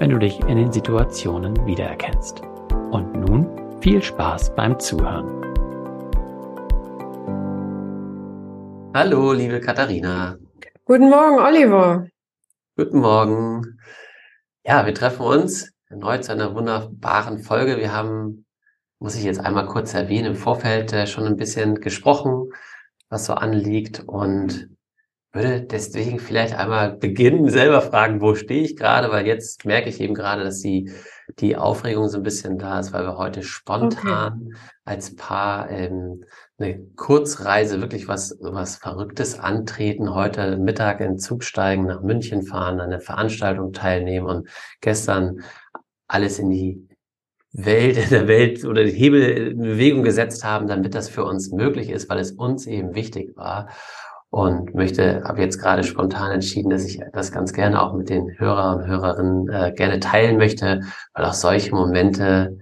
wenn du dich in den Situationen wiedererkennst. Und nun viel Spaß beim Zuhören. Hallo, liebe Katharina. Guten Morgen, Oliver. Guten Morgen. Ja, wir treffen uns erneut zu einer wunderbaren Folge. Wir haben, muss ich jetzt einmal kurz erwähnen, im Vorfeld äh, schon ein bisschen gesprochen, was so anliegt und würde deswegen vielleicht einmal beginnen, selber fragen, wo stehe ich gerade, weil jetzt merke ich eben gerade, dass die, die Aufregung so ein bisschen da ist, weil wir heute spontan okay. als Paar ähm, eine Kurzreise, wirklich was, was Verrücktes antreten, heute Mittag in den Zug steigen, nach München fahren, an einer Veranstaltung teilnehmen und gestern alles in die Welt, in der Welt oder die Hebel in Bewegung gesetzt haben, damit das für uns möglich ist, weil es uns eben wichtig war und möchte, habe jetzt gerade spontan entschieden, dass ich das ganz gerne auch mit den Hörern und Hörerinnen äh, gerne teilen möchte, weil auch solche Momente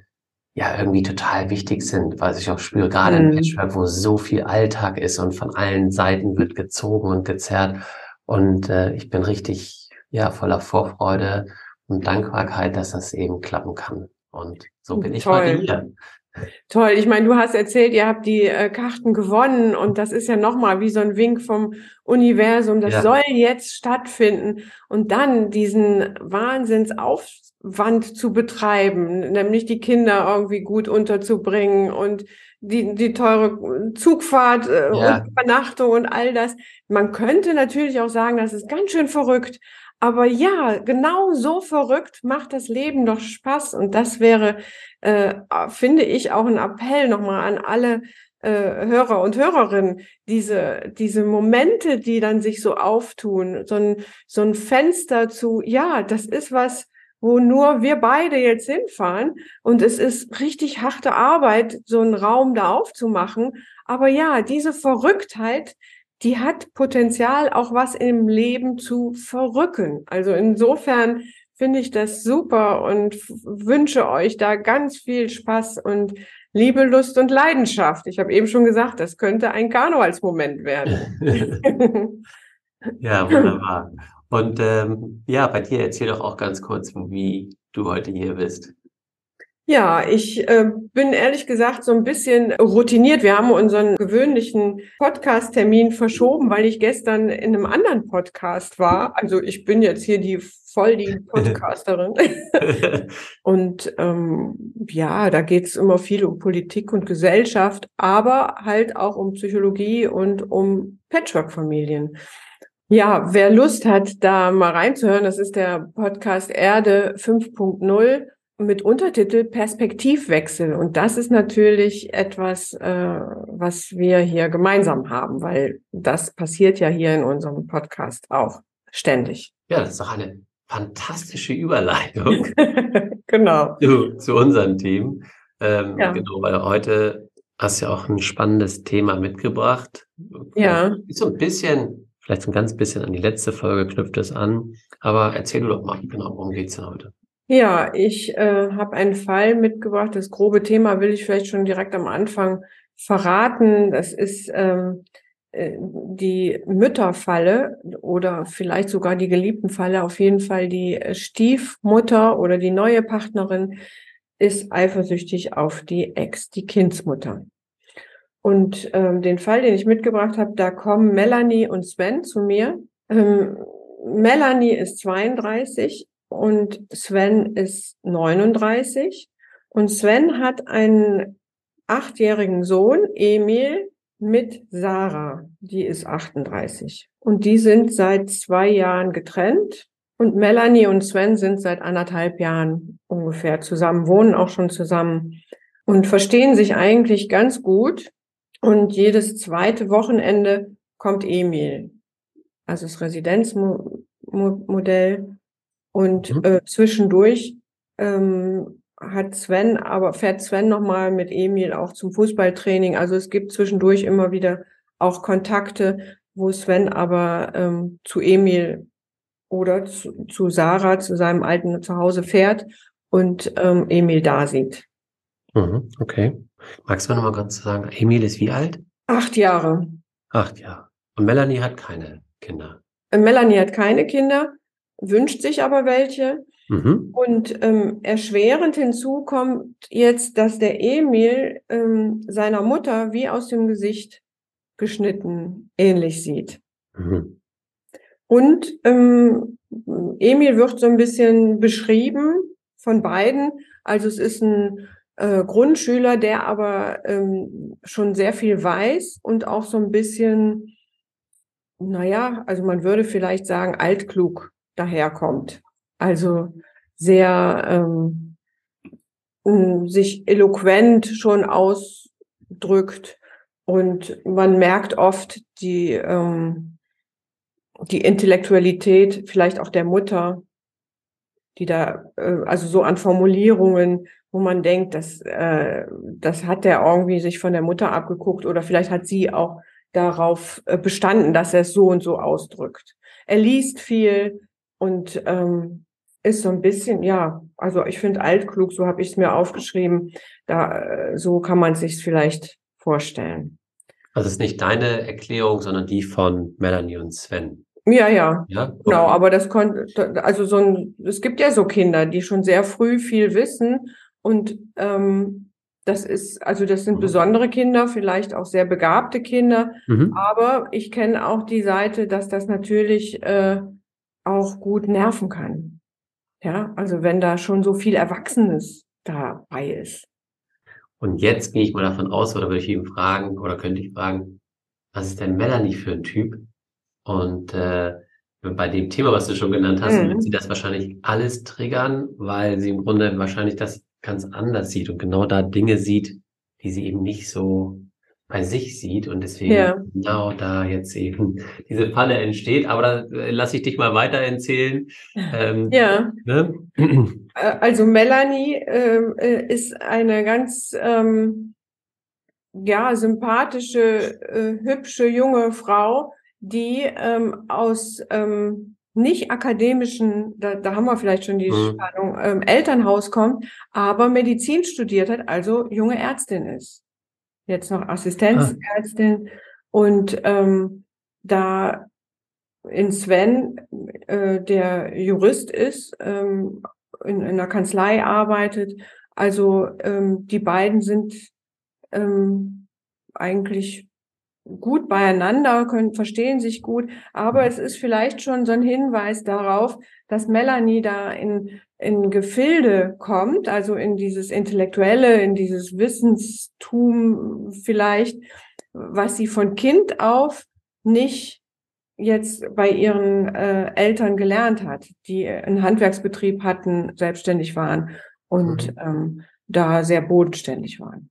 ja irgendwie total wichtig sind, weil ich auch spüre, gerade mhm. im Patchwork, wo so viel Alltag ist und von allen Seiten wird gezogen und gezerrt. Und äh, ich bin richtig ja voller Vorfreude und Dankbarkeit, dass das eben klappen kann. Und so bin ich Toll. heute hier. Toll. Ich meine, du hast erzählt, ihr habt die äh, Karten gewonnen und das ist ja nochmal wie so ein Wink vom Universum. Das ja. soll jetzt stattfinden und dann diesen Wahnsinnsaufwand zu betreiben, nämlich die Kinder irgendwie gut unterzubringen und die, die teure Zugfahrt äh, ja. und Übernachtung und all das. Man könnte natürlich auch sagen, das ist ganz schön verrückt. Aber ja, genau so verrückt macht das Leben doch Spaß. Und das wäre, äh, finde ich, auch ein Appell nochmal an alle äh, Hörer und Hörerinnen, diese, diese Momente, die dann sich so auftun, so ein, so ein Fenster zu, ja, das ist was, wo nur wir beide jetzt hinfahren. Und es ist richtig harte Arbeit, so einen Raum da aufzumachen. Aber ja, diese Verrücktheit, die hat Potenzial, auch was im Leben zu verrücken. Also insofern finde ich das super und wünsche euch da ganz viel Spaß und Liebe, Lust und Leidenschaft. Ich habe eben schon gesagt, das könnte ein Karnevalsmoment werden. ja, wunderbar. Und ähm, ja, bei dir erzähl doch auch ganz kurz, wie du heute hier bist. Ja, ich äh, bin ehrlich gesagt so ein bisschen routiniert. Wir haben unseren gewöhnlichen Podcast-Termin verschoben, weil ich gestern in einem anderen Podcast war. Also ich bin jetzt hier die voll die Podcasterin. und ähm, ja, da geht es immer viel um Politik und Gesellschaft, aber halt auch um Psychologie und um Patchwork-Familien. Ja, wer Lust hat, da mal reinzuhören, das ist der Podcast Erde 5.0 mit Untertitel Perspektivwechsel. Und das ist natürlich etwas, äh, was wir hier gemeinsam haben, weil das passiert ja hier in unserem Podcast auch ständig. Ja, das ist doch eine fantastische Überleitung genau. zu, zu unseren Themen. Ähm, ja. Genau, weil heute hast du ja auch ein spannendes Thema mitgebracht. Ja. Ist so ein bisschen, vielleicht so ein ganz bisschen an die letzte Folge knüpft es an. Aber erzähl du doch mal, genau, worum geht's denn heute? Ja, ich äh, habe einen Fall mitgebracht. Das grobe Thema will ich vielleicht schon direkt am Anfang verraten. Das ist ähm, äh, die Mütterfalle oder vielleicht sogar die geliebten Falle. Auf jeden Fall die äh, Stiefmutter oder die neue Partnerin ist eifersüchtig auf die Ex, die Kindsmutter. Und ähm, den Fall, den ich mitgebracht habe, da kommen Melanie und Sven zu mir. Ähm, Melanie ist 32 und Sven ist 39. Und Sven hat einen achtjährigen Sohn, Emil, mit Sarah, die ist 38. Und die sind seit zwei Jahren getrennt. Und Melanie und Sven sind seit anderthalb Jahren ungefähr zusammen, wohnen auch schon zusammen und verstehen sich eigentlich ganz gut. Und jedes zweite Wochenende kommt Emil, also das Residenzmodell. Und mhm. äh, zwischendurch ähm, hat Sven, aber fährt Sven nochmal mit Emil auch zum Fußballtraining. Also es gibt zwischendurch immer wieder auch Kontakte, wo Sven aber ähm, zu Emil oder zu, zu Sarah, zu seinem alten Zuhause fährt und ähm, Emil da sieht. Mhm, okay. Magst du noch mal ganz sagen, Emil ist wie alt? Acht Jahre. Acht Jahre. Und Melanie hat keine Kinder. Äh, Melanie hat keine Kinder, wünscht sich aber welche. Mhm. Und ähm, erschwerend hinzu kommt jetzt, dass der Emil ähm, seiner Mutter wie aus dem Gesicht geschnitten ähnlich sieht. Mhm. Und ähm, Emil wird so ein bisschen beschrieben von beiden. Also es ist ein äh, Grundschüler, der aber ähm, schon sehr viel weiß und auch so ein bisschen, naja, also man würde vielleicht sagen, altklug daherkommt. Also sehr ähm, sich eloquent schon ausdrückt und man merkt oft die ähm, die Intellektualität vielleicht auch der Mutter, die da äh, also so an Formulierungen, wo man denkt, dass äh, das hat der irgendwie sich von der Mutter abgeguckt oder vielleicht hat sie auch darauf äh, bestanden, dass er es so und so ausdrückt. Er liest viel, und ähm, ist so ein bisschen, ja, also ich finde altklug, so habe ich es mir aufgeschrieben. Da äh, so kann man sich vielleicht vorstellen. Also es ist nicht deine Erklärung, sondern die von Melanie und Sven. Ja, ja, ja? Okay. genau. Aber das konnte, also so ein, es gibt ja so Kinder, die schon sehr früh viel wissen und ähm, das ist, also das sind mhm. besondere Kinder, vielleicht auch sehr begabte Kinder. Mhm. Aber ich kenne auch die Seite, dass das natürlich äh, auch gut nerven kann. Ja, also wenn da schon so viel Erwachsenes dabei ist. Und jetzt gehe ich mal davon aus, oder würde ich ihn fragen, oder könnte ich fragen, was ist denn Melanie für ein Typ? Und äh, bei dem Thema, was du schon genannt hast, mhm. wird sie das wahrscheinlich alles triggern, weil sie im Grunde wahrscheinlich das ganz anders sieht und genau da Dinge sieht, die sie eben nicht so bei sich sieht und deswegen ja. genau da jetzt eben diese Falle entsteht. Aber da äh, lasse ich dich mal weiter erzählen. Ähm, ja. Ne? Also Melanie ähm, äh, ist eine ganz ähm, ja sympathische, äh, hübsche junge Frau, die ähm, aus ähm, nicht akademischen, da, da haben wir vielleicht schon die mhm. Spannung, ähm, Elternhaus kommt, aber Medizin studiert hat, also junge Ärztin ist jetzt noch Assistenzärztin. Ah. Und ähm, da in Sven, äh, der Jurist ist, ähm, in, in einer Kanzlei arbeitet. Also ähm, die beiden sind ähm, eigentlich gut beieinander, können, verstehen sich gut, aber es ist vielleicht schon so ein Hinweis darauf, dass Melanie da in in Gefilde kommt, also in dieses Intellektuelle, in dieses Wissenstum vielleicht, was sie von Kind auf nicht jetzt bei ihren äh, Eltern gelernt hat, die einen Handwerksbetrieb hatten, selbstständig waren und mhm. ähm, da sehr bodenständig waren.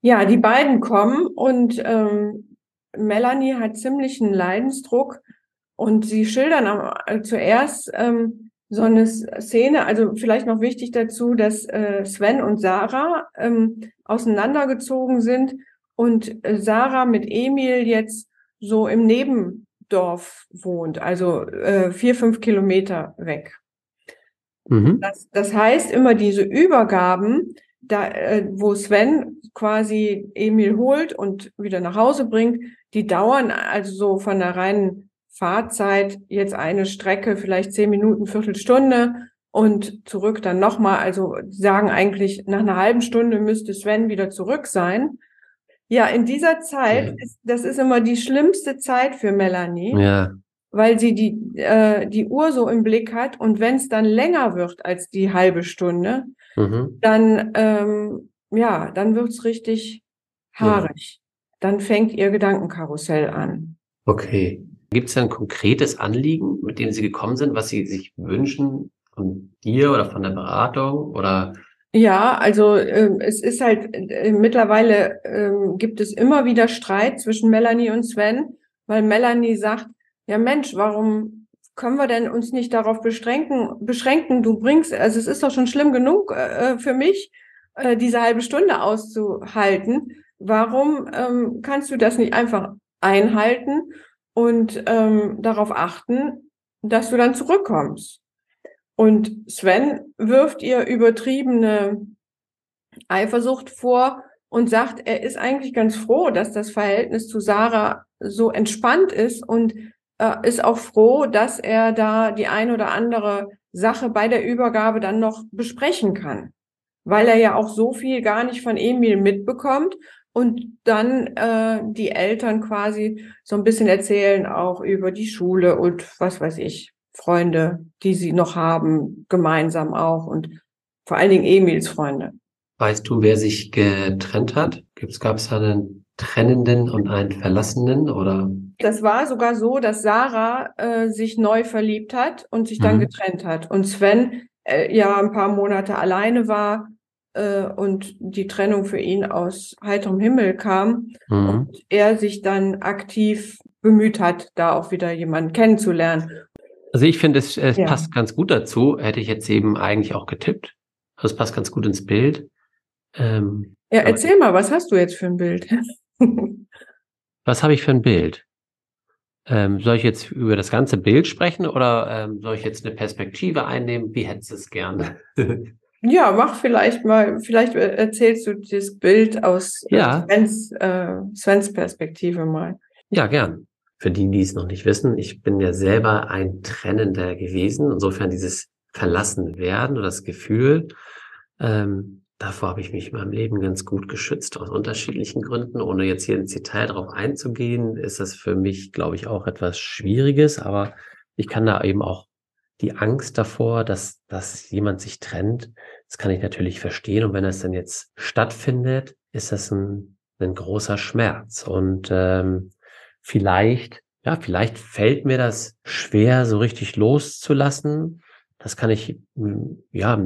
Ja, die beiden kommen und ähm, Melanie hat ziemlichen Leidensdruck Und sie schildern am, äh, zuerst ähm, so eine Szene, also vielleicht noch wichtig dazu, dass äh, Sven und Sarah ähm, auseinandergezogen sind und äh, Sarah mit Emil jetzt so im Nebendorf wohnt, also äh, vier, fünf Kilometer weg. Mhm. Das, das heißt, immer diese Übergaben, da, äh, wo Sven quasi Emil holt und wieder nach Hause bringt, die dauern also so von der reinen Fahrzeit jetzt eine Strecke, vielleicht zehn Minuten, Viertelstunde und zurück dann nochmal. Also sagen eigentlich, nach einer halben Stunde müsste Sven wieder zurück sein. Ja, in dieser Zeit, ist, das ist immer die schlimmste Zeit für Melanie. Ja. Weil sie die, äh, die Uhr so im Blick hat und wenn es dann länger wird als die halbe Stunde, mhm. dann, ähm, ja, dann wird's richtig haarig. Ja. Dann fängt ihr Gedankenkarussell an. Okay. Gibt es ein konkretes Anliegen, mit dem Sie gekommen sind, was Sie sich wünschen von dir oder von der Beratung oder? Ja, also äh, es ist halt äh, mittlerweile äh, gibt es immer wieder Streit zwischen Melanie und Sven, weil Melanie sagt, ja Mensch, warum können wir denn uns nicht darauf beschränken, beschränken, du bringst, also es ist doch schon schlimm genug äh, für mich, äh, diese halbe Stunde auszuhalten. Warum ähm, kannst du das nicht einfach einhalten? Und ähm, darauf achten, dass du dann zurückkommst. Und Sven wirft ihr übertriebene Eifersucht vor und sagt, er ist eigentlich ganz froh, dass das Verhältnis zu Sarah so entspannt ist und äh, ist auch froh, dass er da die ein oder andere Sache bei der Übergabe dann noch besprechen kann, weil er ja auch so viel gar nicht von Emil mitbekommt und dann äh, die Eltern quasi so ein bisschen erzählen auch über die Schule und was weiß ich, Freunde, die sie noch haben, gemeinsam auch und vor allen Dingen Emils Freunde. Weißt du, wer sich getrennt hat? Gab es da einen Trennenden und einen Verlassenen oder? Das war sogar so, dass Sarah äh, sich neu verliebt hat und sich dann mhm. getrennt hat und Sven äh, ja ein paar Monate alleine war äh, und die Trennung für ihn aus heiterem Himmel kam mhm. und er sich dann aktiv bemüht hat, da auch wieder jemanden kennenzulernen. Also ich finde, es, es ja. passt ganz gut dazu. Hätte ich jetzt eben eigentlich auch getippt. Also es passt ganz gut ins Bild. Ähm, ja, erzähl mal, was hast du jetzt für ein Bild? was habe ich für ein Bild? Ähm, soll ich jetzt über das ganze Bild sprechen oder ähm, soll ich jetzt eine Perspektive einnehmen? Wie hättest du es gerne? Ja, mach vielleicht mal, vielleicht erzählst du das Bild aus ja. Svens, äh, Svens Perspektive mal. Ja, gern. Für die, die es noch nicht wissen, ich bin ja selber ein Trennender gewesen. Insofern dieses Verlassen werden oder das Gefühl, ähm, davor habe ich mich in meinem Leben ganz gut geschützt, aus unterschiedlichen Gründen. Ohne jetzt hier ins Detail darauf einzugehen, ist das für mich, glaube ich, auch etwas Schwieriges. Aber ich kann da eben auch die Angst davor, dass, dass jemand sich trennt, das kann ich natürlich verstehen. Und wenn das dann jetzt stattfindet, ist das ein, ein großer Schmerz. Und ähm, vielleicht, ja, vielleicht fällt mir das schwer, so richtig loszulassen. Das kann ich ja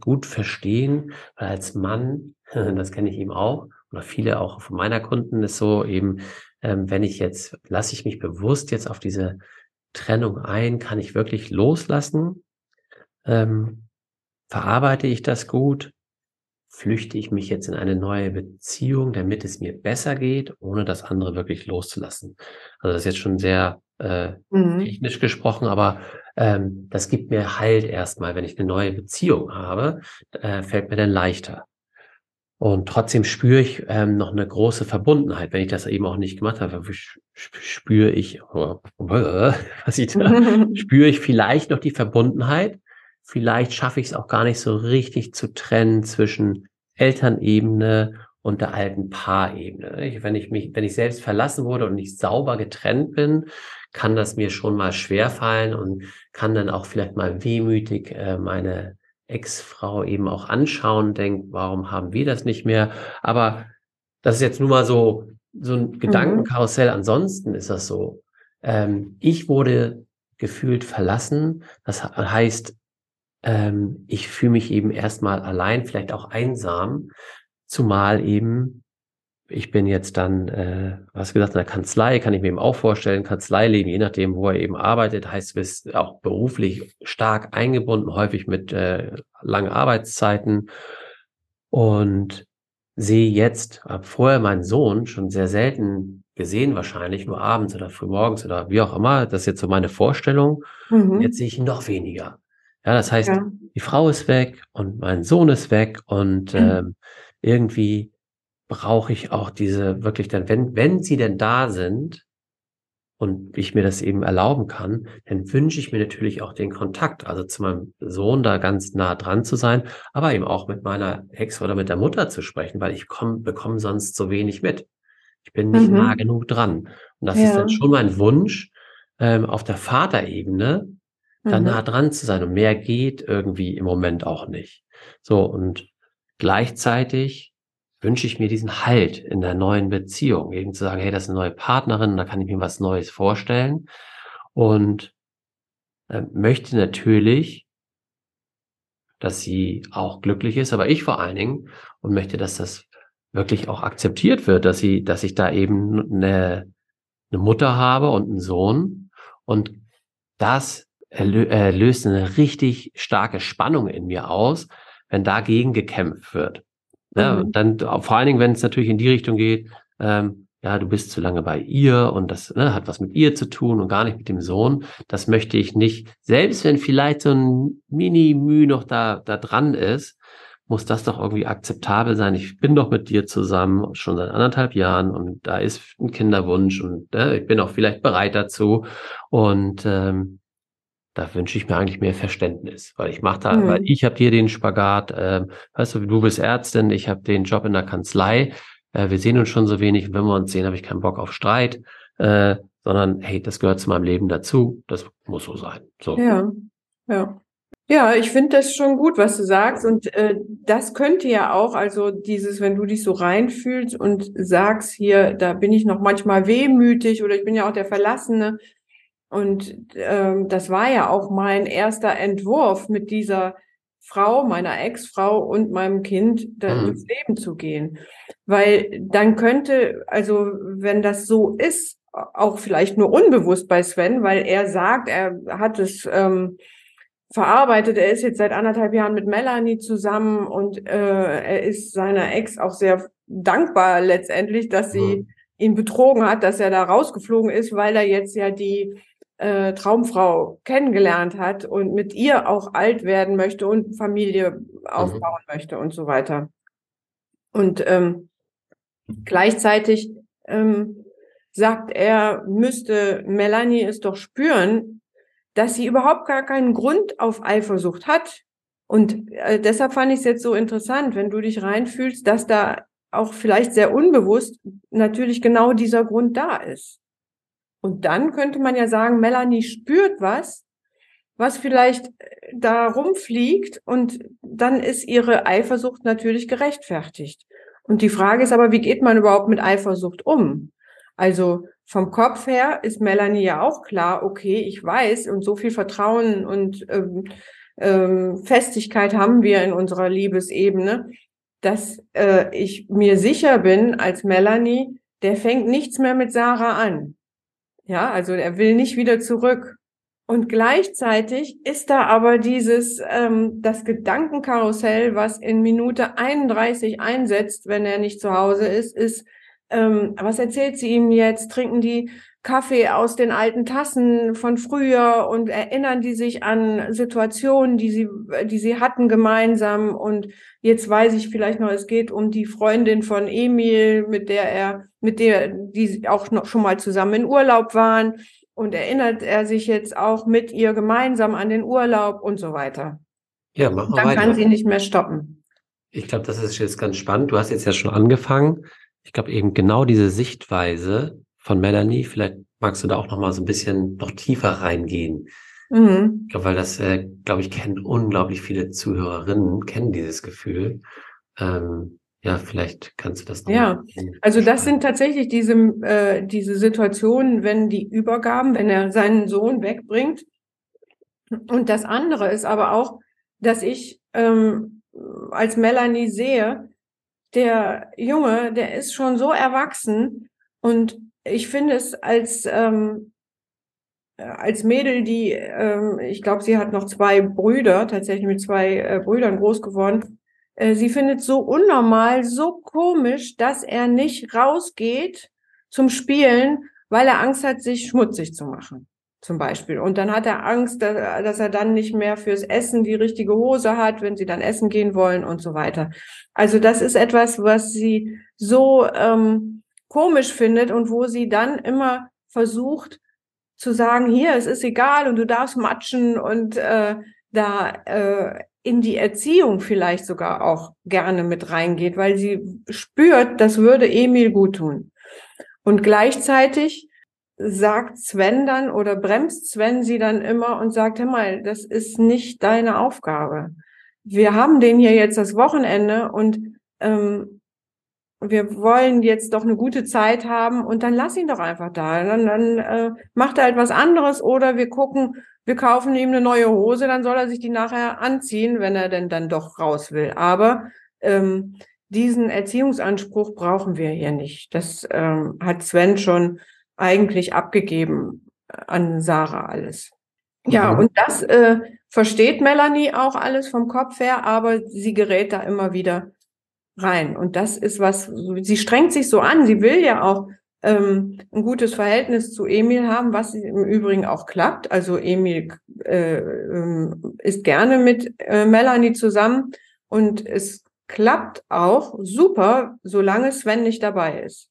gut verstehen, weil als Mann, das kenne ich eben auch, oder viele auch von meiner Kunden ist so eben, ähm, wenn ich jetzt, lasse ich mich bewusst jetzt auf diese Trennung ein, kann ich wirklich loslassen. Ähm, Verarbeite ich das gut? Flüchte ich mich jetzt in eine neue Beziehung, damit es mir besser geht, ohne das andere wirklich loszulassen? Also das ist jetzt schon sehr äh, mhm. technisch gesprochen, aber ähm, das gibt mir Halt erstmal, wenn ich eine neue Beziehung habe, äh, fällt mir dann leichter. Und trotzdem spüre ich ähm, noch eine große Verbundenheit, wenn ich das eben auch nicht gemacht habe. Spüre ich, oh, was ich da, spüre ich vielleicht noch die Verbundenheit, vielleicht schaffe ich es auch gar nicht so richtig zu trennen zwischen Elternebene und der alten Paarebene. Wenn ich mich, wenn ich selbst verlassen wurde und nicht sauber getrennt bin, kann das mir schon mal schwer fallen und kann dann auch vielleicht mal wehmütig äh, meine Ex-Frau eben auch anschauen denkt, warum haben wir das nicht mehr? Aber das ist jetzt nur mal so, so ein mhm. Gedankenkarussell. Ansonsten ist das so. Ähm, ich wurde gefühlt verlassen. Das heißt, ähm, ich fühle mich eben erstmal allein, vielleicht auch einsam, zumal eben ich bin jetzt dann, äh, was gesagt, in der Kanzlei, kann ich mir eben auch vorstellen, Kanzleileben, je nachdem, wo er eben arbeitet, heißt, du bist auch beruflich stark eingebunden, häufig mit äh, langen Arbeitszeiten und sehe jetzt, habe vorher meinen Sohn schon sehr selten gesehen, wahrscheinlich nur abends oder frühmorgens oder wie auch immer. Das ist jetzt so meine Vorstellung. Mhm. Jetzt sehe ich ihn noch weniger. Ja, das heißt, ja. die Frau ist weg und mein Sohn ist weg und mhm. ähm, irgendwie brauche ich auch diese wirklich dann, wenn, wenn sie denn da sind und ich mir das eben erlauben kann, dann wünsche ich mir natürlich auch den Kontakt, also zu meinem Sohn da ganz nah dran zu sein, aber eben auch mit meiner Ex oder mit der Mutter zu sprechen, weil ich komm, bekomme sonst so wenig mit. Ich bin nicht mhm. nah genug dran. Und das ja. ist dann schon mein Wunsch, ähm, auf der Vaterebene da mhm. nah dran zu sein. Und mehr geht irgendwie im Moment auch nicht. So, und gleichzeitig wünsche ich mir diesen Halt in der neuen Beziehung, eben zu sagen, hey, das ist eine neue Partnerin, da kann ich mir was Neues vorstellen. Und äh, möchte natürlich, dass sie auch glücklich ist, aber ich vor allen Dingen und möchte, dass das wirklich auch akzeptiert wird, dass sie, dass ich da eben eine, eine Mutter habe und einen Sohn. Und das löst eine richtig starke Spannung in mir aus, wenn dagegen gekämpft wird. Ja, mhm. dann vor allen Dingen, wenn es natürlich in die Richtung geht, ähm, ja, du bist zu lange bei ihr und das ne, hat was mit ihr zu tun und gar nicht mit dem Sohn. Das möchte ich nicht. Selbst wenn vielleicht so ein Mini-Müh noch da, da dran ist, muss das doch irgendwie akzeptabel sein. Ich bin doch mit dir zusammen schon seit anderthalb Jahren und da ist ein Kinderwunsch und äh, ich bin auch vielleicht bereit dazu. Und ähm, da wünsche ich mir eigentlich mehr Verständnis, weil ich mache da, mhm. weil ich habe hier den Spagat, äh, weißt du, du bist Ärztin, ich habe den Job in der Kanzlei, äh, wir sehen uns schon so wenig, wenn wir uns sehen, habe ich keinen Bock auf Streit, äh, sondern hey, das gehört zu meinem Leben dazu, das muss so sein. So. Ja, ja. Ja, ich finde das schon gut, was du sagst. Und äh, das könnte ja auch, also dieses, wenn du dich so reinfühlst und sagst, hier, da bin ich noch manchmal wehmütig oder ich bin ja auch der Verlassene, und ähm, das war ja auch mein erster Entwurf mit dieser Frau, meiner Ex-Frau und meinem Kind da mhm. durchs Leben zu gehen. Weil dann könnte, also wenn das so ist, auch vielleicht nur unbewusst bei Sven, weil er sagt, er hat es ähm, verarbeitet, er ist jetzt seit anderthalb Jahren mit Melanie zusammen und äh, er ist seiner Ex auch sehr dankbar letztendlich, dass sie mhm. ihn betrogen hat, dass er da rausgeflogen ist, weil er jetzt ja die äh, Traumfrau kennengelernt hat und mit ihr auch alt werden möchte und Familie aufbauen mhm. möchte und so weiter. Und ähm, gleichzeitig ähm, sagt er, müsste Melanie es doch spüren, dass sie überhaupt gar keinen Grund auf Eifersucht hat. Und äh, deshalb fand ich es jetzt so interessant, wenn du dich reinfühlst, dass da auch vielleicht sehr unbewusst natürlich genau dieser Grund da ist. Und dann könnte man ja sagen, Melanie spürt was, was vielleicht äh, da rumfliegt und dann ist ihre Eifersucht natürlich gerechtfertigt. Und die Frage ist aber, wie geht man überhaupt mit Eifersucht um? Also vom Kopf her ist Melanie ja auch klar, okay, ich weiß und so viel Vertrauen und ähm, ähm, Festigkeit haben wir in unserer Liebesebene, dass äh, ich mir sicher bin als Melanie, der fängt nichts mehr mit Sarah an. Ja, also er will nicht wieder zurück. Und gleichzeitig ist da aber dieses, ähm, das Gedankenkarussell, was in Minute 31 einsetzt, wenn er nicht zu Hause ist, ist, ähm, was erzählt sie ihm jetzt? Trinken die Kaffee aus den alten Tassen von früher und erinnern die sich an Situationen, die sie, die sie hatten gemeinsam. Und jetzt weiß ich vielleicht noch, es geht um die Freundin von Emil, mit der er, mit der, die auch noch schon mal zusammen in Urlaub waren. Und erinnert er sich jetzt auch mit ihr gemeinsam an den Urlaub und so weiter. Ja, machen wir Dann weiter. kann sie nicht mehr stoppen. Ich glaube, das ist jetzt ganz spannend. Du hast jetzt ja schon angefangen. Ich glaube eben genau diese Sichtweise, von Melanie. Vielleicht magst du da auch noch mal so ein bisschen noch tiefer reingehen. Mhm. Ich glaube, weil das, äh, glaube ich, kennen unglaublich viele Zuhörerinnen, kennen dieses Gefühl. Ähm, ja, vielleicht kannst du das noch Ja, also das sind tatsächlich diese, äh, diese Situationen, wenn die Übergaben, wenn er seinen Sohn wegbringt. Und das andere ist aber auch, dass ich ähm, als Melanie sehe, der Junge, der ist schon so erwachsen und ich finde es als ähm, als Mädel, die, ähm, ich glaube, sie hat noch zwei Brüder, tatsächlich mit zwei äh, Brüdern groß geworden. Äh, sie findet so unnormal, so komisch, dass er nicht rausgeht zum Spielen, weil er Angst hat, sich schmutzig zu machen zum Beispiel. Und dann hat er Angst, dass er dann nicht mehr fürs Essen die richtige Hose hat, wenn sie dann essen gehen wollen und so weiter. Also das ist etwas, was sie so ähm, komisch findet und wo sie dann immer versucht zu sagen, hier, es ist egal und du darfst matschen und äh, da äh, in die Erziehung vielleicht sogar auch gerne mit reingeht, weil sie spürt, das würde Emil gut tun. Und gleichzeitig sagt Sven dann oder bremst Sven sie dann immer und sagt, hör mal, das ist nicht deine Aufgabe. Wir haben den hier jetzt das Wochenende und ähm, wir wollen jetzt doch eine gute Zeit haben und dann lass ihn doch einfach da. Dann, dann äh, macht er halt was anderes oder wir gucken, wir kaufen ihm eine neue Hose, dann soll er sich die nachher anziehen, wenn er denn dann doch raus will. Aber ähm, diesen Erziehungsanspruch brauchen wir hier nicht. Das ähm, hat Sven schon eigentlich abgegeben an Sarah alles. Ja, mhm. und das äh, versteht Melanie auch alles vom Kopf her, aber sie gerät da immer wieder rein. Und das ist was, sie strengt sich so an, sie will ja auch ähm, ein gutes Verhältnis zu Emil haben, was im Übrigen auch klappt. Also Emil äh, ähm, ist gerne mit äh, Melanie zusammen und es klappt auch super, solange Sven nicht dabei ist.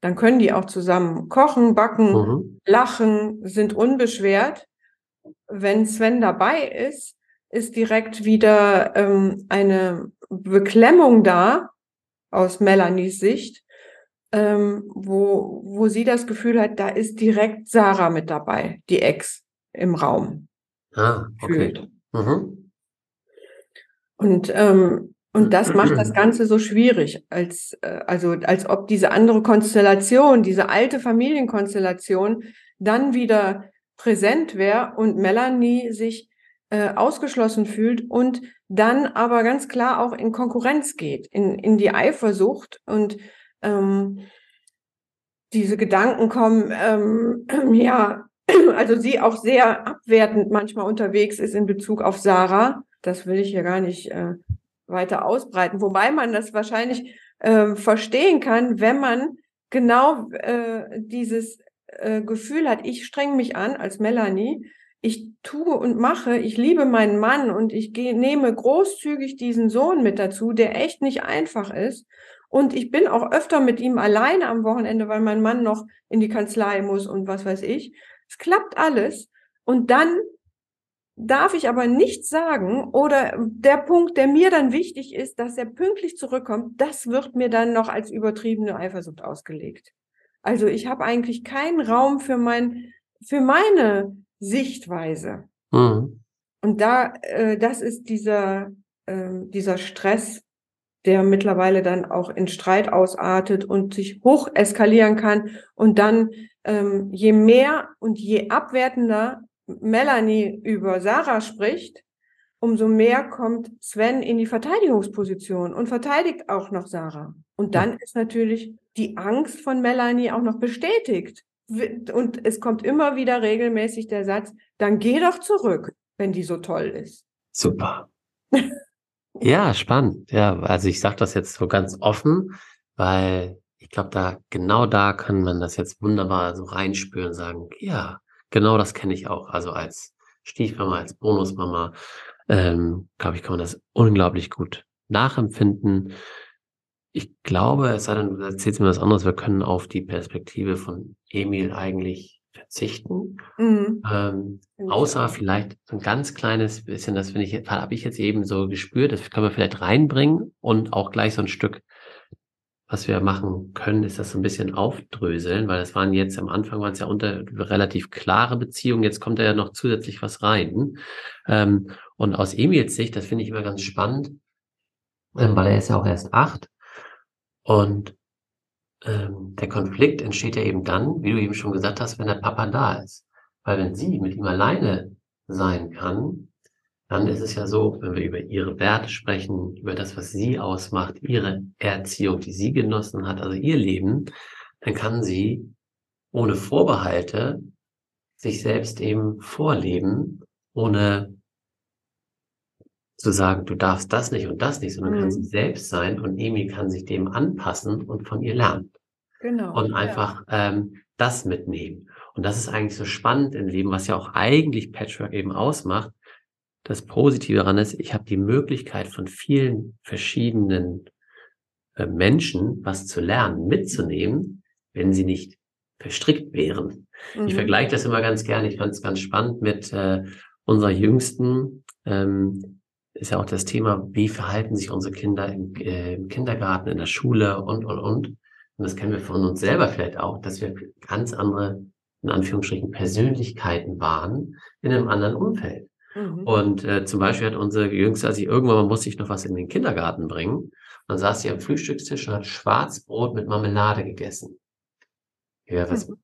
Dann können die auch zusammen kochen, backen, mhm. lachen, sind unbeschwert. Wenn Sven dabei ist, ist direkt wieder ähm, eine Beklemmung da aus Melanies Sicht, ähm, wo, wo sie das Gefühl hat, da ist direkt Sarah mit dabei, die Ex im Raum. Ah, okay. Mhm. Und ähm, und das macht das Ganze so schwierig, als, äh, also, als ob diese andere Konstellation, diese alte Familienkonstellation dann wieder präsent wäre und Melanie sich äh, ausgeschlossen fühlt und dann aber ganz klar auch in Konkurrenz geht, in, in die Eifersucht und ähm, diese Gedanken kommen, ähm, ja, also sie auch sehr abwertend manchmal unterwegs ist in Bezug auf Sarah. Das will ich hier gar nicht äh, weiter ausbreiten. Wobei man das wahrscheinlich äh, verstehen kann, wenn man genau äh, dieses äh, Gefühl hat, ich streng mich an als Melanie, ich tue und mache, ich liebe meinen Mann und ich gehe, nehme großzügig diesen Sohn mit dazu, der echt nicht einfach ist. Und ich bin auch öfter mit ihm alleine am Wochenende, weil mein Mann noch in die Kanzlei muss und was weiß ich. Es klappt alles. Und dann darf ich aber nicht sagen oder der Punkt, der mir dann wichtig ist, dass er pünktlich zurückkommt, das wird mir dann noch als übertriebene Eifersucht ausgelegt. Also ich habe eigentlich keinen Raum für mein für meine Sichtweise. Mhm. Und da äh, das ist dieser äh, dieser Stress, der mittlerweile dann auch in Streit ausartet und sich hoch eskalieren kann und dann ähm, je mehr und je abwertender Melanie über Sarah spricht, umso mehr kommt Sven in die Verteidigungsposition und verteidigt auch noch Sarah. Und dann ist natürlich die Angst von Melanie auch noch bestätigt. Und es kommt immer wieder regelmäßig der Satz, dann geh doch zurück, wenn die so toll ist. Super. ja, spannend. Ja, also ich sage das jetzt so ganz offen, weil ich glaube, da genau da kann man das jetzt wunderbar so reinspüren, sagen, ja, Genau das kenne ich auch. Also als Stiefmama, als Bonusmama, ähm, glaube ich, kann man das unglaublich gut nachempfinden. Ich glaube, es sei denn, du erzählst mir was anderes, wir können auf die Perspektive von Emil eigentlich verzichten. Mhm. Ähm, außer vielleicht so ein ganz kleines bisschen, das finde ich, habe ich jetzt eben so gespürt, das können wir vielleicht reinbringen und auch gleich so ein Stück was wir machen können, ist das so ein bisschen aufdröseln, weil es waren jetzt am Anfang waren es ja unter relativ klare Beziehungen, jetzt kommt da ja noch zusätzlich was rein. Ähm, und aus Emils Sicht, das finde ich immer ganz spannend, ähm, weil er ist ja auch erst acht. Und ähm, der Konflikt entsteht ja eben dann, wie du eben schon gesagt hast, wenn der Papa da ist. Weil wenn sie mit ihm alleine sein kann, dann ist es ja so, wenn wir über ihre Werte sprechen, über das, was sie ausmacht, ihre Erziehung, die sie genossen hat, also ihr Leben, dann kann sie ohne Vorbehalte sich selbst eben vorleben, ohne zu sagen, du darfst das nicht und das nicht, sondern mhm. kann sie selbst sein und Emi kann sich dem anpassen und von ihr lernen. Genau. Und einfach ja. ähm, das mitnehmen. Und das ist eigentlich so spannend im Leben, was ja auch eigentlich Patchwork eben ausmacht. Das Positive daran ist, ich habe die Möglichkeit von vielen verschiedenen äh, Menschen was zu lernen, mitzunehmen, wenn sie nicht verstrickt wären. Mhm. Ich vergleiche das immer ganz gerne. Ich fand es ganz spannend mit äh, unserer Jüngsten. Ähm, ist ja auch das Thema, wie verhalten sich unsere Kinder im, äh, im Kindergarten, in der Schule und, und, und. Und das kennen wir von uns selber vielleicht auch, dass wir ganz andere, in Anführungsstrichen, Persönlichkeiten waren in einem anderen Umfeld. Mhm. Und äh, zum Beispiel hat unsere Jüngste, als ich irgendwann mal musste ich noch was in den Kindergarten bringen, dann saß sie am Frühstückstisch und hat Schwarzbrot mit Marmelade gegessen. Ja, was, mhm.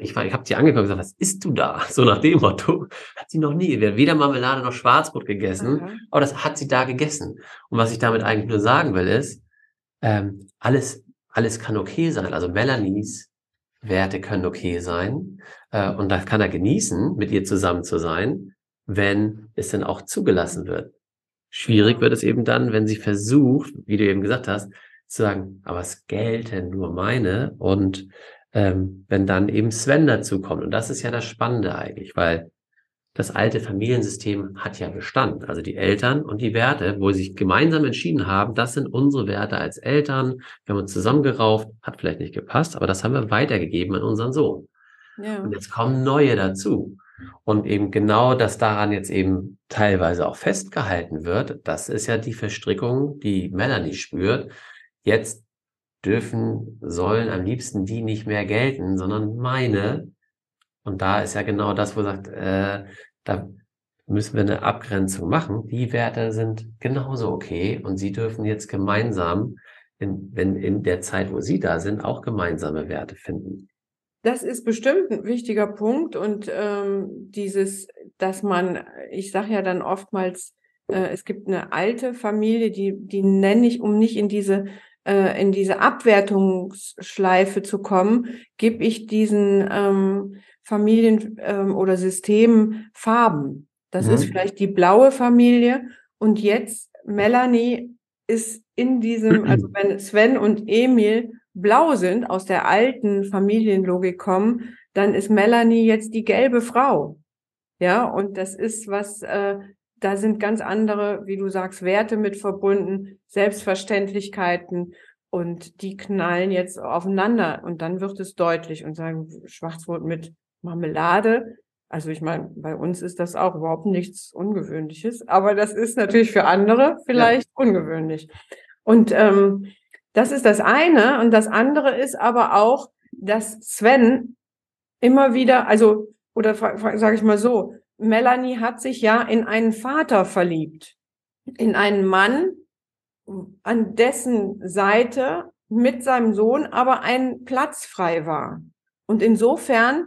Ich, war, ich habe sie angeguckt und gesagt, was isst du da? So nach dem Motto. Hat sie noch nie, weder Marmelade noch Schwarzbrot gegessen, mhm. aber das hat sie da gegessen. Und was ich damit eigentlich nur sagen will, ist, ähm, alles, alles kann okay sein. Also Melanies Werte können okay sein. Äh, und das kann er genießen, mit ihr zusammen zu sein, wenn es dann auch zugelassen wird. Schwierig wird es eben dann, wenn sie versucht, wie du eben gesagt hast, zu sagen, aber es gelten nur meine und ähm, wenn dann eben Sven dazukommt. Und das ist ja das Spannende eigentlich, weil das alte Familiensystem hat ja Bestand. Also die Eltern und die Werte, wo sie sich gemeinsam entschieden haben, das sind unsere Werte als Eltern. Wir haben uns zusammengerauft, hat vielleicht nicht gepasst, aber das haben wir weitergegeben an unseren Sohn. Ja. Und jetzt kommen neue dazu. Und eben genau, dass daran jetzt eben teilweise auch festgehalten wird, das ist ja die Verstrickung, die Melanie spürt. Jetzt dürfen, sollen am liebsten die nicht mehr gelten, sondern meine. Und da ist ja genau das, wo sagt, äh, da müssen wir eine Abgrenzung machen. Die Werte sind genauso okay und sie dürfen jetzt gemeinsam, in, wenn in der Zeit, wo sie da sind, auch gemeinsame Werte finden. Das ist bestimmt ein wichtiger Punkt und ähm, dieses, dass man, ich sage ja dann oftmals, äh, es gibt eine alte Familie, die, die nenne ich, um nicht in diese äh, in diese Abwertungsschleife zu kommen, gebe ich diesen ähm, Familien ähm, oder Systemen Farben. Das mhm. ist vielleicht die blaue Familie und jetzt Melanie ist in diesem, also wenn Sven und Emil blau sind, aus der alten Familienlogik kommen, dann ist Melanie jetzt die gelbe Frau. Ja, und das ist was, äh, da sind ganz andere, wie du sagst, Werte mit verbunden, Selbstverständlichkeiten und die knallen jetzt aufeinander und dann wird es deutlich und sagen Schwarzbrot mit Marmelade. Also ich meine, bei uns ist das auch überhaupt nichts Ungewöhnliches, aber das ist natürlich für andere vielleicht ja. ungewöhnlich. Und ähm, das ist das eine und das andere ist aber auch, dass Sven immer wieder, also oder sage ich mal so, Melanie hat sich ja in einen Vater verliebt, in einen Mann, an dessen Seite mit seinem Sohn aber ein Platz frei war. Und insofern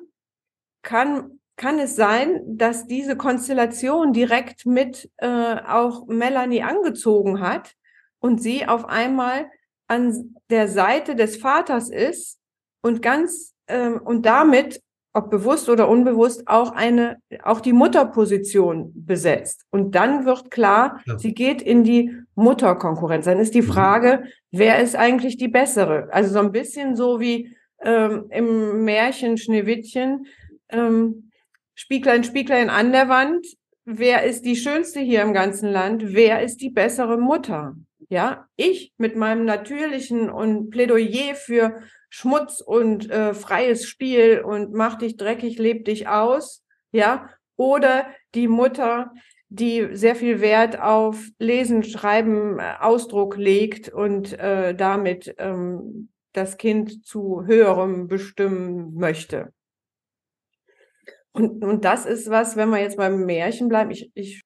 kann, kann es sein, dass diese Konstellation direkt mit äh, auch Melanie angezogen hat und sie auf einmal an der Seite des Vaters ist und ganz äh, und damit ob bewusst oder unbewusst, auch eine, auch die Mutterposition besetzt. Und dann wird klar, ja. sie geht in die Mutterkonkurrenz. Dann ist die mhm. Frage, wer ist eigentlich die bessere? Also so ein bisschen so wie ähm, im Märchen Schneewittchen, ähm, Spieglein, Spieglein an der Wand. Wer ist die schönste hier im ganzen Land? Wer ist die bessere Mutter? Ja, ich mit meinem natürlichen und Plädoyer für Schmutz und äh, freies Spiel und mach dich dreckig, leb dich aus, ja, oder die Mutter, die sehr viel Wert auf Lesen, Schreiben, äh, Ausdruck legt und äh, damit ähm, das Kind zu höherem bestimmen möchte. Und, und das ist was, wenn wir jetzt beim Märchen bleiben, ich, ich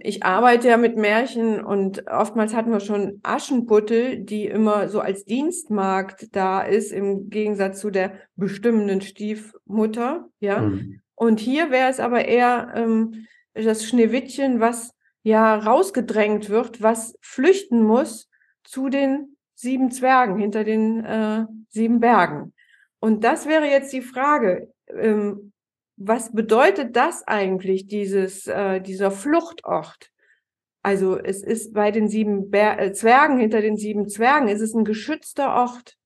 ich arbeite ja mit Märchen und oftmals hatten wir schon Aschenputtel, die immer so als Dienstmarkt da ist, im Gegensatz zu der bestimmenden Stiefmutter, ja. Mhm. Und hier wäre es aber eher, ähm, das Schneewittchen, was ja rausgedrängt wird, was flüchten muss zu den sieben Zwergen hinter den äh, sieben Bergen. Und das wäre jetzt die Frage, ähm, was bedeutet das eigentlich, dieses, äh, dieser Fluchtort? Also es ist bei den sieben Ber äh, Zwergen, hinter den sieben Zwergen, ist es ein geschützter Ort.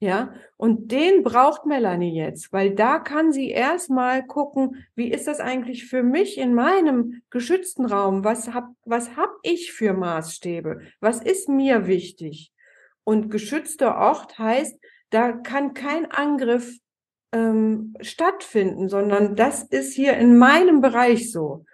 Ja, und den braucht Melanie jetzt, weil da kann sie erstmal gucken, wie ist das eigentlich für mich in meinem geschützten Raum? Was hab, was hab ich für Maßstäbe? Was ist mir wichtig? Und geschützter Ort heißt, da kann kein Angriff ähm, stattfinden, sondern das ist hier in meinem Bereich so.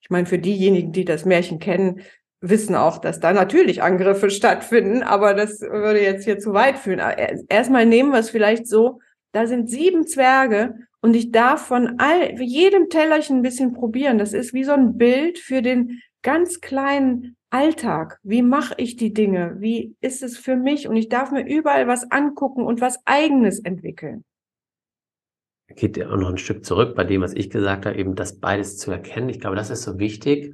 Ich meine, für diejenigen, die das Märchen kennen, wissen auch, dass da natürlich Angriffe stattfinden, aber das würde jetzt hier zu weit führen. Erstmal nehmen wir es vielleicht so, da sind sieben Zwerge und ich darf von all, jedem Tellerchen ein bisschen probieren. Das ist wie so ein Bild für den ganz kleinen Alltag. Wie mache ich die Dinge? Wie ist es für mich? Und ich darf mir überall was angucken und was eigenes entwickeln. Geht ja auch noch ein Stück zurück bei dem, was ich gesagt habe, eben das beides zu erkennen. Ich glaube, das ist so wichtig,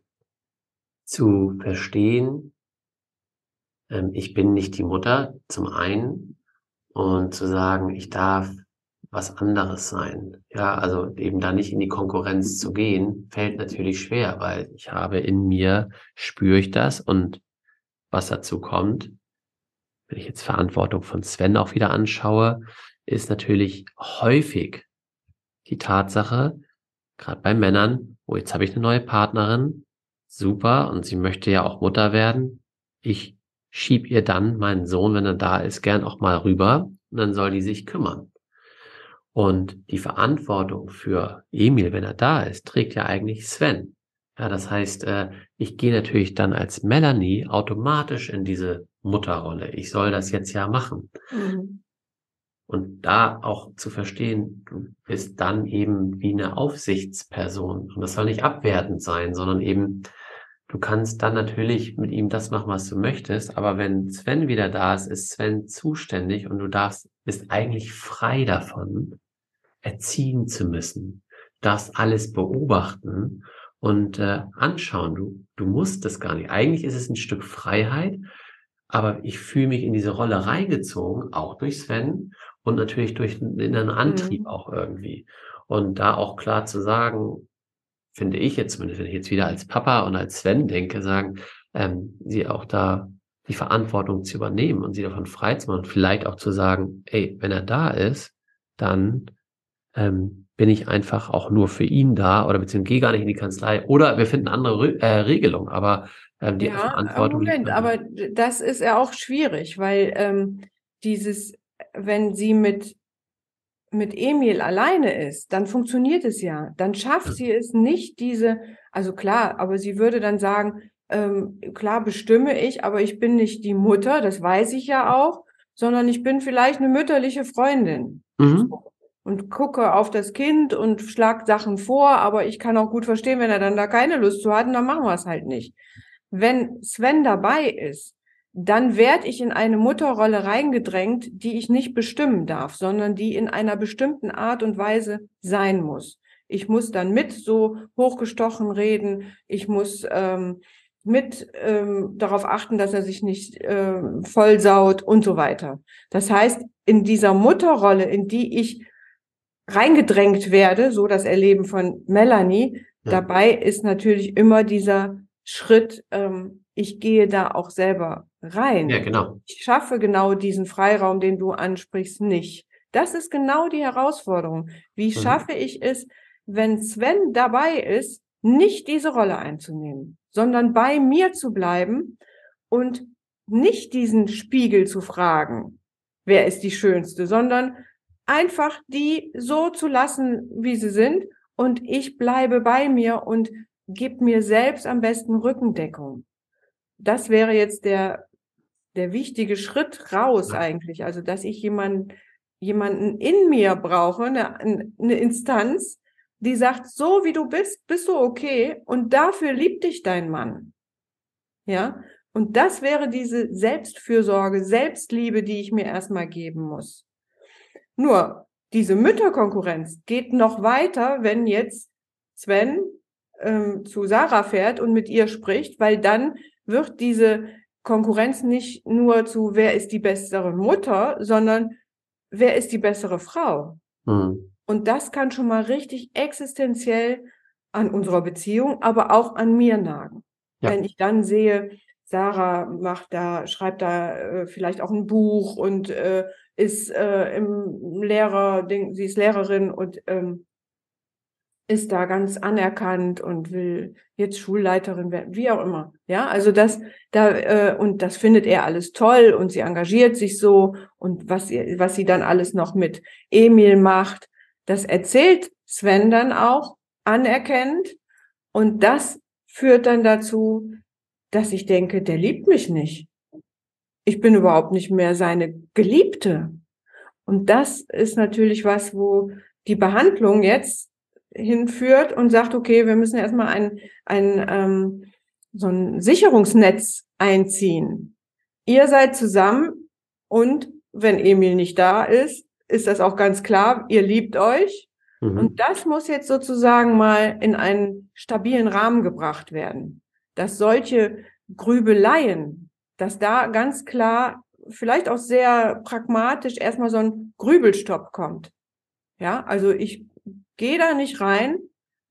zu verstehen, ähm, ich bin nicht die Mutter, zum einen, und zu sagen, ich darf was anderes sein. Ja, also eben da nicht in die Konkurrenz zu gehen, fällt natürlich schwer, weil ich habe in mir, spüre ich das und was dazu kommt, wenn ich jetzt Verantwortung von Sven auch wieder anschaue, ist natürlich häufig die Tatsache, gerade bei Männern, oh, jetzt habe ich eine neue Partnerin, super und sie möchte ja auch Mutter werden. Ich schieb ihr dann meinen Sohn, wenn er da ist, gern auch mal rüber und dann soll die sich kümmern. Und die Verantwortung für Emil, wenn er da ist, trägt ja eigentlich Sven. Ja, das heißt, äh, ich gehe natürlich dann als Melanie automatisch in diese Mutterrolle. Ich soll das jetzt ja machen. Mhm. Und da auch zu verstehen, du bist dann eben wie eine Aufsichtsperson. Und das soll nicht abwertend sein, sondern eben Du kannst dann natürlich mit ihm das machen, was du möchtest, aber wenn Sven wieder da ist, ist Sven zuständig und du darfst, bist eigentlich frei davon, erziehen zu müssen. Du darfst alles beobachten und äh, anschauen. Du, du musst das gar nicht. Eigentlich ist es ein Stück Freiheit, aber ich fühle mich in diese Rolle reingezogen, auch durch Sven und natürlich durch einen inneren Antrieb mhm. auch irgendwie. Und da auch klar zu sagen, finde ich jetzt, wenn ich jetzt wieder als Papa und als Sven denke, sagen, ähm, sie auch da die Verantwortung zu übernehmen und sie davon frei zu machen und vielleicht auch zu sagen, ey, wenn er da ist, dann ähm, bin ich einfach auch nur für ihn da oder beziehungsweise gehe gar nicht in die Kanzlei oder wir finden andere Re äh, Regelungen, aber ähm, die ja, Verantwortung. Moment, aber das ist ja auch schwierig, weil ähm, dieses, wenn sie mit mit Emil alleine ist, dann funktioniert es ja. Dann schafft sie es nicht, diese, also klar, aber sie würde dann sagen, ähm, klar bestimme ich, aber ich bin nicht die Mutter, das weiß ich ja auch, sondern ich bin vielleicht eine mütterliche Freundin. Mhm. Und gucke auf das Kind und schlag Sachen vor, aber ich kann auch gut verstehen, wenn er dann da keine Lust zu hat, dann machen wir es halt nicht. Wenn Sven dabei ist, dann werde ich in eine Mutterrolle reingedrängt, die ich nicht bestimmen darf, sondern die in einer bestimmten Art und Weise sein muss. Ich muss dann mit so hochgestochen reden, ich muss ähm, mit ähm, darauf achten, dass er sich nicht äh, vollsaut und so weiter. Das heißt, in dieser Mutterrolle, in die ich reingedrängt werde, so das Erleben von Melanie, ja. dabei ist natürlich immer dieser Schritt, ähm, ich gehe da auch selber rein. Ja, genau. Ich schaffe genau diesen Freiraum, den du ansprichst, nicht. Das ist genau die Herausforderung. Wie mhm. schaffe ich es, wenn Sven dabei ist, nicht diese Rolle einzunehmen, sondern bei mir zu bleiben und nicht diesen Spiegel zu fragen, wer ist die Schönste, sondern einfach die so zu lassen, wie sie sind und ich bleibe bei mir und gib mir selbst am besten Rückendeckung. Das wäre jetzt der der wichtige Schritt raus eigentlich. Also, dass ich jemanden, jemanden in mir brauche, eine, eine Instanz, die sagt, so wie du bist, bist du okay und dafür liebt dich dein Mann. Ja. Und das wäre diese Selbstfürsorge, Selbstliebe, die ich mir erstmal geben muss. Nur, diese Mütterkonkurrenz geht noch weiter, wenn jetzt Sven ähm, zu Sarah fährt und mit ihr spricht, weil dann wird diese Konkurrenz nicht nur zu, wer ist die bessere Mutter, sondern wer ist die bessere Frau. Mhm. Und das kann schon mal richtig existenziell an unserer Beziehung, aber auch an mir nagen. Ja. Wenn ich dann sehe, Sarah macht da, schreibt da äh, vielleicht auch ein Buch und äh, ist äh, im Lehrer, sie ist Lehrerin und ähm, ist da ganz anerkannt und will jetzt Schulleiterin werden, wie auch immer. Ja, also das, da, äh, und das findet er alles toll und sie engagiert sich so und was, sie, was sie dann alles noch mit Emil macht, das erzählt Sven dann auch anerkennt und das führt dann dazu, dass ich denke, der liebt mich nicht. Ich bin überhaupt nicht mehr seine Geliebte. Und das ist natürlich was, wo die Behandlung jetzt hinführt und sagt, okay, wir müssen erstmal ein, ein ähm, so ein Sicherungsnetz einziehen. Ihr seid zusammen und wenn Emil nicht da ist, ist das auch ganz klar, ihr liebt euch. Mhm. Und das muss jetzt sozusagen mal in einen stabilen Rahmen gebracht werden, dass solche Grübeleien, dass da ganz klar, vielleicht auch sehr pragmatisch erstmal so ein Grübelstopp kommt. Ja, also ich Geh da nicht rein,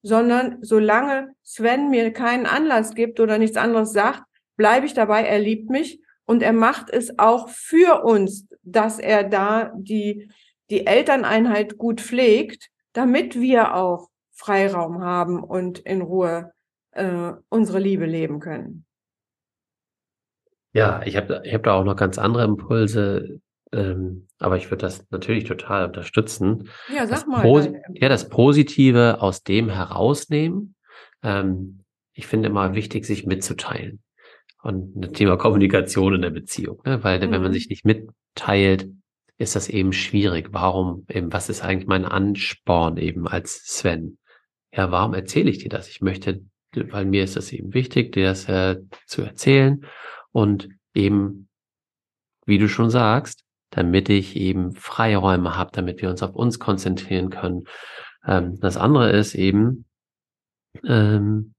sondern solange Sven mir keinen Anlass gibt oder nichts anderes sagt, bleibe ich dabei, er liebt mich und er macht es auch für uns, dass er da die, die Elterneinheit gut pflegt, damit wir auch Freiraum haben und in Ruhe äh, unsere Liebe leben können. Ja, ich habe ich hab da auch noch ganz andere Impulse ähm, aber ich würde das natürlich total unterstützen. Ja, sag das mal. Pos ja, das Positive aus dem herausnehmen. Ähm, ich finde immer wichtig, sich mitzuteilen. Und das Thema Kommunikation in der Beziehung, ne? weil mhm. wenn man mhm. sich nicht mitteilt, ist das eben schwierig. Warum eben, was ist eigentlich mein Ansporn eben als Sven? Ja, warum erzähle ich dir das? Ich möchte, weil mir ist das eben wichtig, dir das äh, zu erzählen und eben, wie du schon sagst, damit ich eben Freiräume habe, damit wir uns auf uns konzentrieren können. Ähm, das andere ist eben, ähm,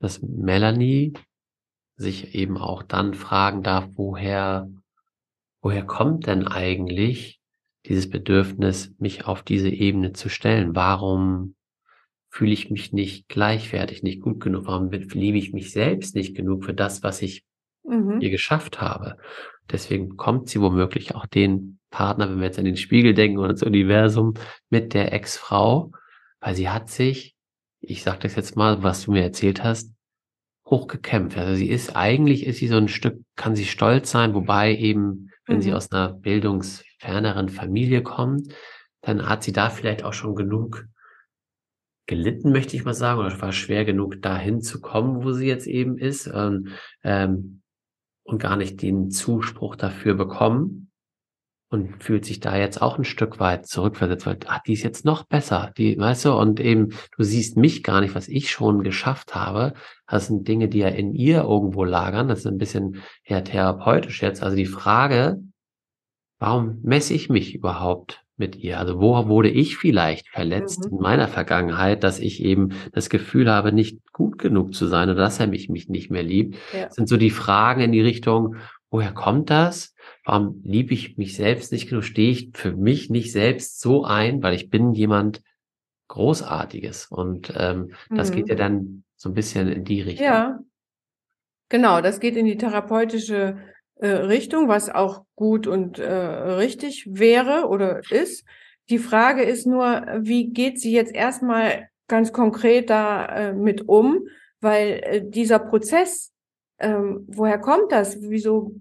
dass Melanie sich eben auch dann fragen darf, woher, woher kommt denn eigentlich dieses Bedürfnis, mich auf diese Ebene zu stellen? Warum fühle ich mich nicht gleichwertig, nicht gut genug? Warum liebe ich mich selbst nicht genug für das, was ich mhm. hier geschafft habe? Deswegen bekommt sie womöglich auch den Partner, wenn wir jetzt an den Spiegel denken oder das Universum, mit der Ex-Frau, weil sie hat sich, ich sag das jetzt mal, was du mir erzählt hast, hochgekämpft. Also sie ist, eigentlich ist sie so ein Stück, kann sie stolz sein, wobei eben, wenn mhm. sie aus einer bildungsferneren Familie kommt, dann hat sie da vielleicht auch schon genug gelitten, möchte ich mal sagen, oder war schwer genug, dahin zu kommen, wo sie jetzt eben ist. Ähm, ähm, und gar nicht den Zuspruch dafür bekommen und fühlt sich da jetzt auch ein Stück weit zurückversetzt, weil, ah, die ist jetzt noch besser, die, weißt du, und eben, du siehst mich gar nicht, was ich schon geschafft habe. Das sind Dinge, die ja in ihr irgendwo lagern. Das ist ein bisschen eher therapeutisch jetzt. Also die Frage, warum messe ich mich überhaupt mit ihr? Also wo wurde ich vielleicht verletzt mhm. in meiner Vergangenheit, dass ich eben das Gefühl habe, nicht gut genug zu sein oder dass er mich, mich nicht mehr liebt? Ja. Das sind so die Fragen in die Richtung, woher kommt das? Warum liebe ich mich selbst nicht genug? Stehe ich für mich nicht selbst so ein, weil ich bin jemand Großartiges. Und ähm, mhm. das geht ja mhm. dann so ein bisschen in die Richtung. Ja, genau, das geht in die therapeutische äh, Richtung, was auch gut und äh, richtig wäre oder ist. Die Frage ist nur, wie geht sie jetzt erstmal ganz konkret da äh, mit um? Weil äh, dieser Prozess, ähm, woher kommt das? Wieso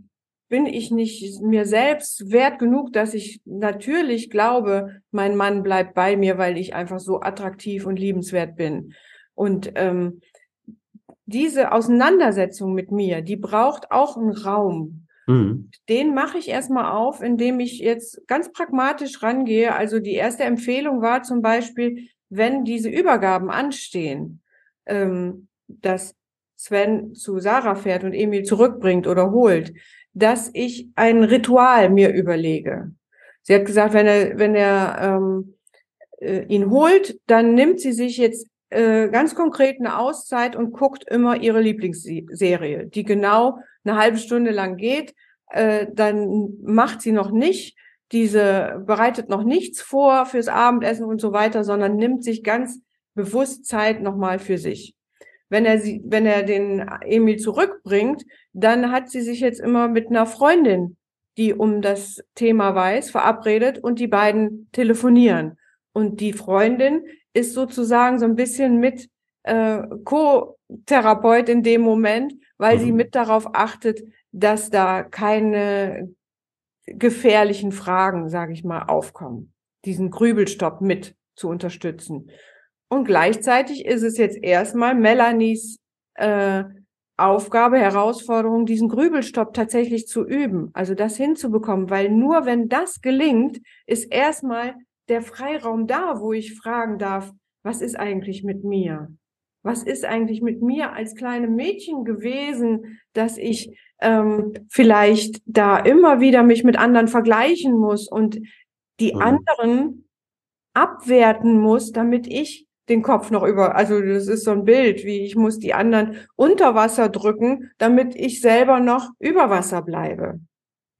bin ich nicht mir selbst wert genug, dass ich natürlich glaube, mein Mann bleibt bei mir, weil ich einfach so attraktiv und liebenswert bin. Und ähm, diese Auseinandersetzung mit mir, die braucht auch einen Raum, Mhm. Den mache ich erstmal auf, indem ich jetzt ganz pragmatisch rangehe. Also die erste Empfehlung war zum Beispiel, wenn diese Übergaben anstehen, ähm, dass Sven zu Sarah fährt und Emil zurückbringt oder holt, dass ich ein Ritual mir überlege. Sie hat gesagt, wenn er, wenn er ähm, äh, ihn holt, dann nimmt sie sich jetzt äh, ganz konkret eine Auszeit und guckt immer ihre Lieblingsserie, die genau eine halbe Stunde lang geht. Äh, dann macht sie noch nicht diese, bereitet noch nichts vor fürs Abendessen und so weiter, sondern nimmt sich ganz bewusst Zeit nochmal für sich. Wenn er sie, wenn er den Emil zurückbringt, dann hat sie sich jetzt immer mit einer Freundin, die um das Thema weiß, verabredet und die beiden telefonieren. Und die Freundin ist sozusagen so ein bisschen mit äh, Co-Therapeut in dem Moment, weil mhm. sie mit darauf achtet, dass da keine gefährlichen Fragen, sage ich mal, aufkommen. Diesen Grübelstopp mit zu unterstützen. Und gleichzeitig ist es jetzt erstmal Melanies äh, Aufgabe, Herausforderung, diesen Grübelstopp tatsächlich zu üben, also das hinzubekommen, weil nur wenn das gelingt, ist erstmal der Freiraum da, wo ich fragen darf, was ist eigentlich mit mir? Was ist eigentlich mit mir als kleine Mädchen gewesen, dass ich ähm, vielleicht da immer wieder mich mit anderen vergleichen muss und die mhm. anderen abwerten muss, damit ich den Kopf noch über, also das ist so ein Bild, wie ich muss die anderen unter Wasser drücken, damit ich selber noch über Wasser bleibe.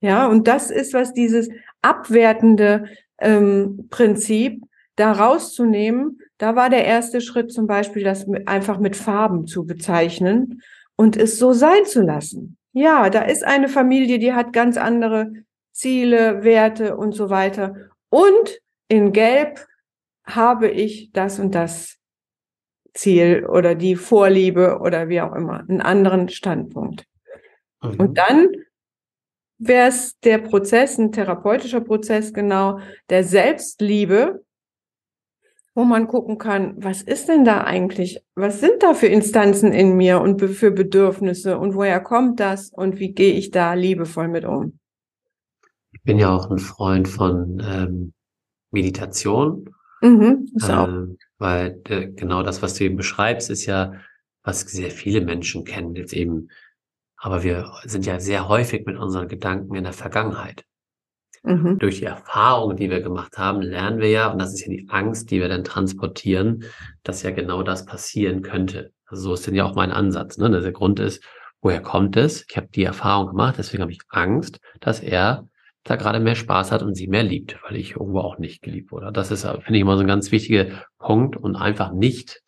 Ja, und das ist, was dieses abwertende ähm, Prinzip da rauszunehmen. Da war der erste Schritt zum Beispiel, das einfach mit Farben zu bezeichnen und es so sein zu lassen. Ja, da ist eine Familie, die hat ganz andere Ziele, Werte und so weiter. Und in Gelb habe ich das und das Ziel oder die Vorliebe oder wie auch immer, einen anderen Standpunkt. Mhm. Und dann wäre es der Prozess, ein therapeutischer Prozess genau, der Selbstliebe, wo man gucken kann, was ist denn da eigentlich? Was sind da für Instanzen in mir und für Bedürfnisse und woher kommt das und wie gehe ich da liebevoll mit um? Ich bin ja auch ein Freund von ähm, Meditation, mhm, ähm, weil äh, genau das, was du eben beschreibst, ist ja, was sehr viele Menschen kennen jetzt eben. Aber wir sind ja sehr häufig mit unseren Gedanken in der Vergangenheit. Mhm. Durch die Erfahrungen, die wir gemacht haben, lernen wir ja, und das ist ja die Angst, die wir dann transportieren, dass ja genau das passieren könnte. Also so ist denn ja auch mein Ansatz. Ne? Der Grund ist, woher kommt es? Ich habe die Erfahrung gemacht, deswegen habe ich Angst, dass er da gerade mehr Spaß hat und sie mehr liebt, weil ich irgendwo auch nicht geliebt wurde. Das ist, finde ich, immer so ein ganz wichtiger Punkt und einfach nicht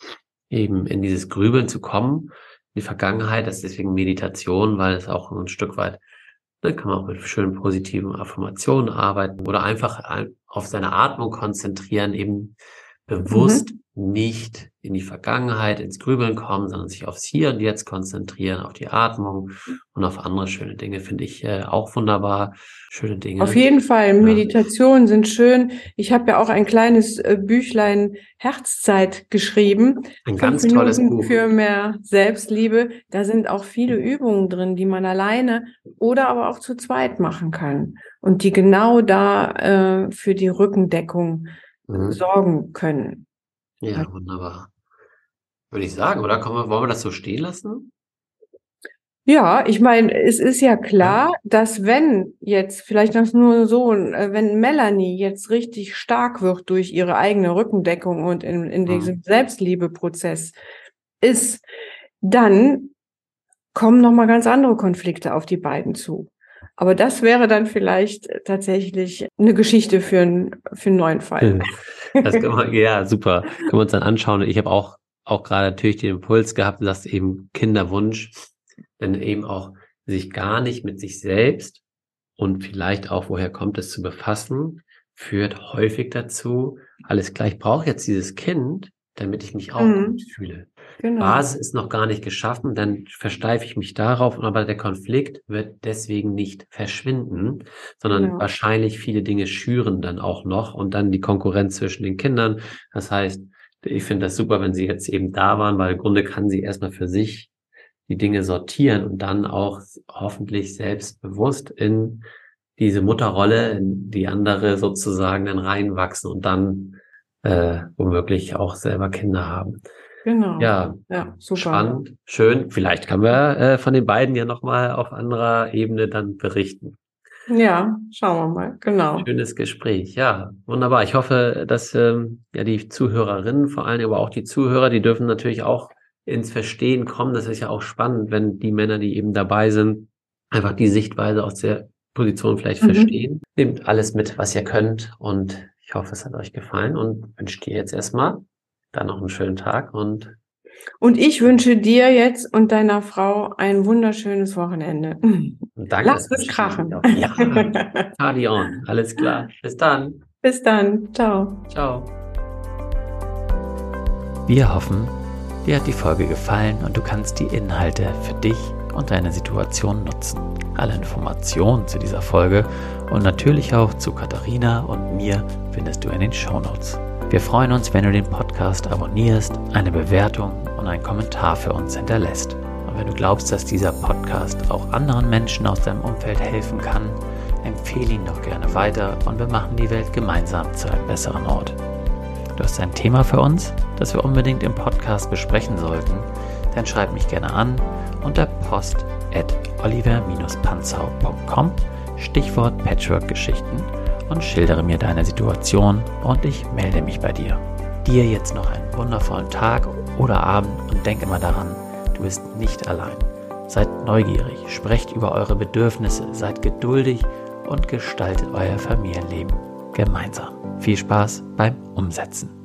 eben in dieses Grübeln zu kommen, die Vergangenheit, das ist deswegen Meditation, weil es auch ein Stück weit dann kann man auch mit schönen positiven Affirmationen arbeiten oder einfach auf seine Atmung konzentrieren, eben bewusst mhm. nicht in die Vergangenheit, ins Grübeln kommen, sondern sich aufs Hier und Jetzt konzentrieren, auf die Atmung und auf andere schöne Dinge, finde ich äh, auch wunderbar. Schöne Dinge. Auf jeden Fall, Meditationen ja. sind schön. Ich habe ja auch ein kleines äh, Büchlein Herzzeit geschrieben. Ein ganz tolles Buch. Für mehr Selbstliebe. Da sind auch viele Übungen drin, die man alleine oder aber auch zu zweit machen kann. Und die genau da äh, für die Rückendeckung mhm. sorgen können. Ja, wunderbar. Würde ich sagen, oder? Wir, wollen wir das so stehen lassen? Ja, ich meine, es ist ja klar, ja. dass wenn jetzt, vielleicht das nur so, äh, wenn Melanie jetzt richtig stark wird durch ihre eigene Rückendeckung und in, in mhm. diesem Selbstliebeprozess ist, dann kommen nochmal ganz andere Konflikte auf die beiden zu. Aber das wäre dann vielleicht tatsächlich eine Geschichte für, einen für einen neuen Fall. Das kann man, ja, super. Können wir uns dann anschauen. Ich habe auch, auch gerade natürlich den Impuls gehabt, dass eben Kinderwunsch, denn eben auch sich gar nicht mit sich selbst und vielleicht auch, woher kommt es zu befassen, führt häufig dazu, alles gleich, brauche jetzt dieses Kind, damit ich mich auch mhm. gut fühle. Genau. Basis ist noch gar nicht geschaffen, dann versteife ich mich darauf, aber der Konflikt wird deswegen nicht verschwinden, sondern genau. wahrscheinlich viele Dinge schüren dann auch noch und dann die Konkurrenz zwischen den Kindern. Das heißt, ich finde das super, wenn sie jetzt eben da waren, weil im Grunde kann sie erstmal für sich die Dinge sortieren und dann auch hoffentlich selbstbewusst in diese Mutterrolle, in die andere sozusagen dann reinwachsen und dann äh, womöglich auch selber Kinder haben. Genau. Ja, ja super. Spannend, schön. Vielleicht können wir äh, von den beiden ja nochmal auf anderer Ebene dann berichten. Ja, schauen wir mal, genau. Schönes Gespräch, ja, wunderbar. Ich hoffe, dass ähm, ja die Zuhörerinnen, vor allem aber auch die Zuhörer, die dürfen natürlich auch ins Verstehen kommen. Das ist ja auch spannend, wenn die Männer, die eben dabei sind, einfach die Sichtweise aus der Position vielleicht mhm. verstehen. Nehmt alles mit, was ihr könnt und ich hoffe, es hat euch gefallen und wünsche dir jetzt erstmal dann noch einen schönen Tag und und ich wünsche dir jetzt und deiner Frau ein wunderschönes Wochenende. Danke. Lass es krachen. Ja, Party on. Alles klar. Bis dann. Bis dann. Ciao. Ciao. Wir hoffen, dir hat die Folge gefallen und du kannst die Inhalte für dich und deine Situation nutzen. Alle Informationen zu dieser Folge und natürlich auch zu Katharina und mir findest du in den Show Notes. Wir freuen uns, wenn du den Podcast abonnierst, eine Bewertung und einen Kommentar für uns hinterlässt. Und wenn du glaubst, dass dieser Podcast auch anderen Menschen aus deinem Umfeld helfen kann, empfehle ihn doch gerne weiter und wir machen die Welt gemeinsam zu einem besseren Ort. Du hast ein Thema für uns, das wir unbedingt im Podcast besprechen sollten, dann schreib mich gerne an unter post at oliver-panzau.com Stichwort Patchwork-Geschichten und schildere mir deine Situation und ich melde mich bei dir. Dir jetzt noch einen wundervollen Tag oder Abend und denk immer daran, du bist nicht allein. Seid neugierig, sprecht über eure Bedürfnisse, seid geduldig und gestaltet euer Familienleben gemeinsam. Viel Spaß beim Umsetzen.